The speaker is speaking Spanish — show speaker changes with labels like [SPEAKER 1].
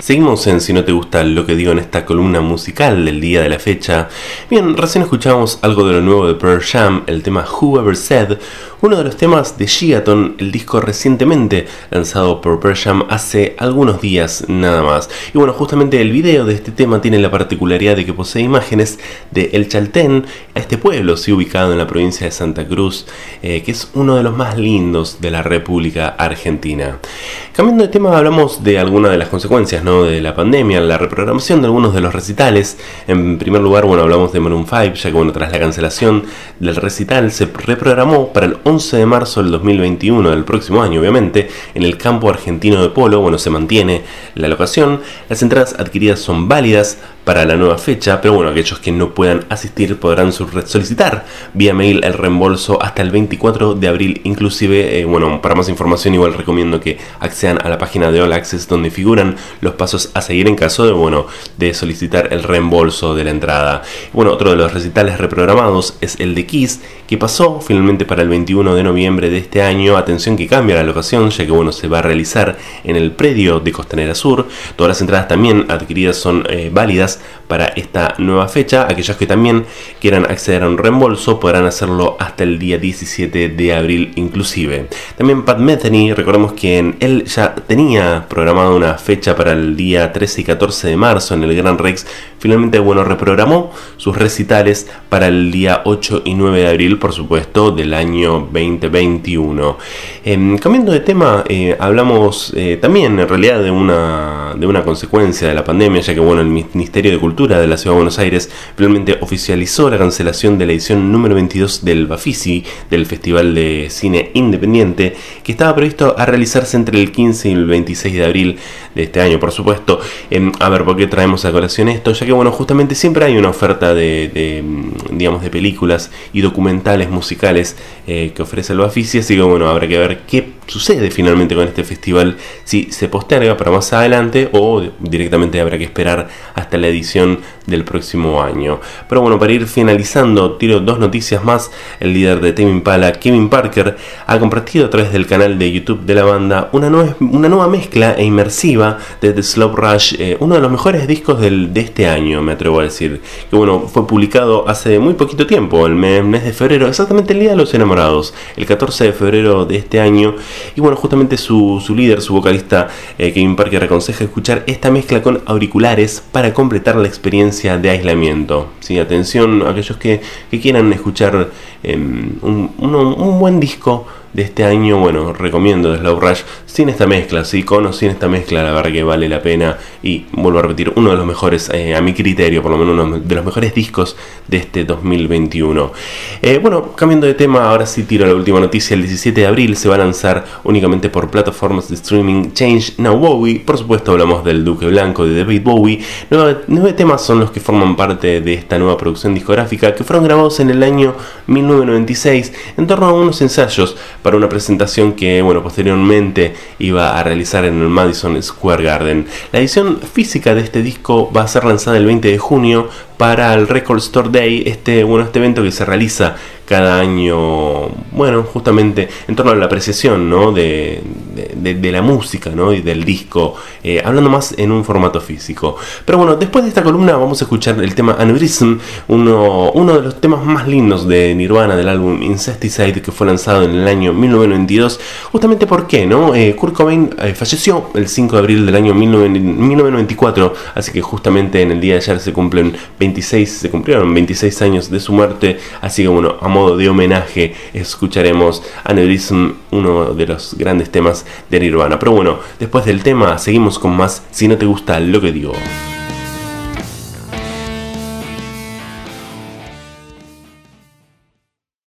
[SPEAKER 1] Seguimos en Si no te gusta lo que digo en esta columna musical del día de la fecha. Bien, recién escuchamos algo de lo nuevo de Pearl Jam, el tema Whoever Said, uno de los temas de Gigaton, el disco recientemente lanzado por Pearl Jam hace algunos días nada más. Y bueno, justamente el video de este tema tiene la particularidad de que posee imágenes de El Chaltén, este pueblo, sí, ubicado en la provincia de Santa Cruz, eh, que es uno de los más lindos de la República Argentina. Cambiando de tema, hablamos de algunas de las consecuencias ¿no? de la pandemia, la reprogramación de algunos de los recitales. En primer lugar, bueno, hablamos de Maroon 5, ya que bueno, tras la cancelación del recital se reprogramó para el 11 de marzo del 2021, del próximo año, obviamente, en el campo argentino de polo. Bueno, se mantiene la locación. Las entradas adquiridas son válidas para la nueva fecha, pero bueno, aquellos que no puedan asistir podrán solicitar vía mail el reembolso hasta el 24 de abril, inclusive, eh, bueno, para más información igual recomiendo que accedan a la página de All Access donde figuran los pasos a seguir en caso de, bueno, de solicitar el reembolso de la entrada. Bueno, otro de los recitales reprogramados es el de Kiss, que pasó finalmente para el 21 de noviembre de este año. Atención que cambia la locación, ya que bueno, se va a realizar en el predio de Costanera Sur. Todas las entradas también adquiridas son eh, válidas para esta nueva fecha. Aquellos que también quieran acceder a un reembolso podrán hacerlo hasta el día 17 de abril inclusive. También Pat Metheny, recordemos que él ya tenía programado una fecha para el día 13 y 14 de marzo en el Gran Rex. Finalmente, bueno, reprogramó sus recitales para el día 8 y 9 de abril, por supuesto, del año 2021. Em, cambiando de tema, eh, hablamos eh, también en realidad de una, de una consecuencia de la pandemia, ya que bueno, el Ministerio de Cultura de la Ciudad de Buenos Aires finalmente oficializó la cancelación de la edición número 22 del Bafisi, del Festival de Cine Independiente, que estaba previsto a realizarse entre el 15 y el 26 de abril de este año, por supuesto. Em, a ver, ¿por qué traemos a colación esto? Ya que, bueno, justamente siempre hay una oferta de, digamos, de películas y documentales musicales eh, ofrece el Bafisi, así que, bueno, habrá que ver qué sucede finalmente con este festival, si se posterga para más adelante o directamente habrá que esperar hasta la edición del próximo año. Pero bueno, para ir finalizando, tiro dos noticias más. El líder de Tame Impala, Kevin Parker, ha compartido a través del canal de YouTube de la banda una nueva, una nueva mezcla e inmersiva de The Slow Rush, eh, uno de los mejores discos del, de este año, me atrevo a decir. Que bueno, fue publicado hace muy poquito tiempo, el mes de febrero, exactamente el Día de los Enamorados, el 14 de febrero de este año. Y bueno, justamente su, líder, su vocalista, eh, Kevin Parker, aconseja escuchar esta mezcla con auriculares para completar la experiencia de aislamiento. ¿sí? Atención a aquellos que, quieran escuchar em, un, un buen disco de este año, bueno, recomiendo Slow Rush sin esta mezcla, sí, con o sin esta mezcla, la verdad que vale la pena y vuelvo a repetir, uno de los mejores, eh, a mi criterio, por lo menos uno de los mejores discos de este 2021. Eh, bueno, cambiando de tema, ahora sí tiro la última noticia, el 17 de abril se va a lanzar únicamente por plataformas de streaming Change Now Bowie, por supuesto hablamos del Duque Blanco de David Bowie, nueve, temas son los que forman parte de esta nueva producción discográfica que fueron grabados en el año 1996 en torno a unos ensayos para una presentación que, bueno, posteriormente iba a realizar en el Madison Square Garden. La edición física de este disco va a ser lanzada el 20 de junio para el Record Store Day, este, bueno, este evento que se realiza cada año, bueno, justamente en torno a la apreciación ¿no? de, de, la música ¿no? y del disco, eh, hablando más en un formato físico. Pero bueno, después de esta columna vamos a escuchar el tema Aneurysm, uno, de los temas más lindos de Nirvana del álbum Incesticide que fue lanzado en el año 1992, justamente porque ¿no? Eh, Kurt Cobain eh, falleció el 5 de abril del año 1994, así que justamente en el día de ayer se cumplen 26, se cumplieron 26 años de su muerte, así que bueno, amor de homenaje escucharemos Aneurysm, uno de los grandes temas de Nirvana. Pero bueno, después del tema seguimos con más Si no te gusta lo que digo.